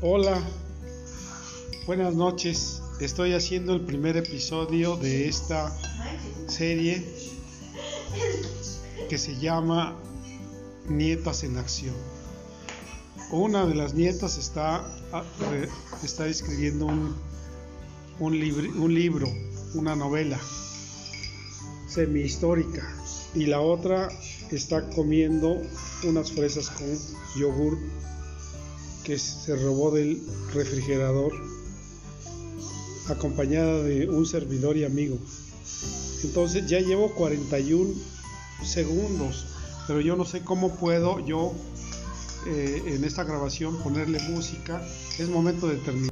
Hola, buenas noches. Estoy haciendo el primer episodio de esta serie que se llama Nietas en Acción. Una de las nietas está, está escribiendo un, un, un libro, una novela semi-histórica y la otra está comiendo unas fresas con yogur que se robó del refrigerador acompañada de un servidor y amigo. Entonces ya llevo 41 segundos, pero yo no sé cómo puedo yo eh, en esta grabación ponerle música. Es momento de terminar.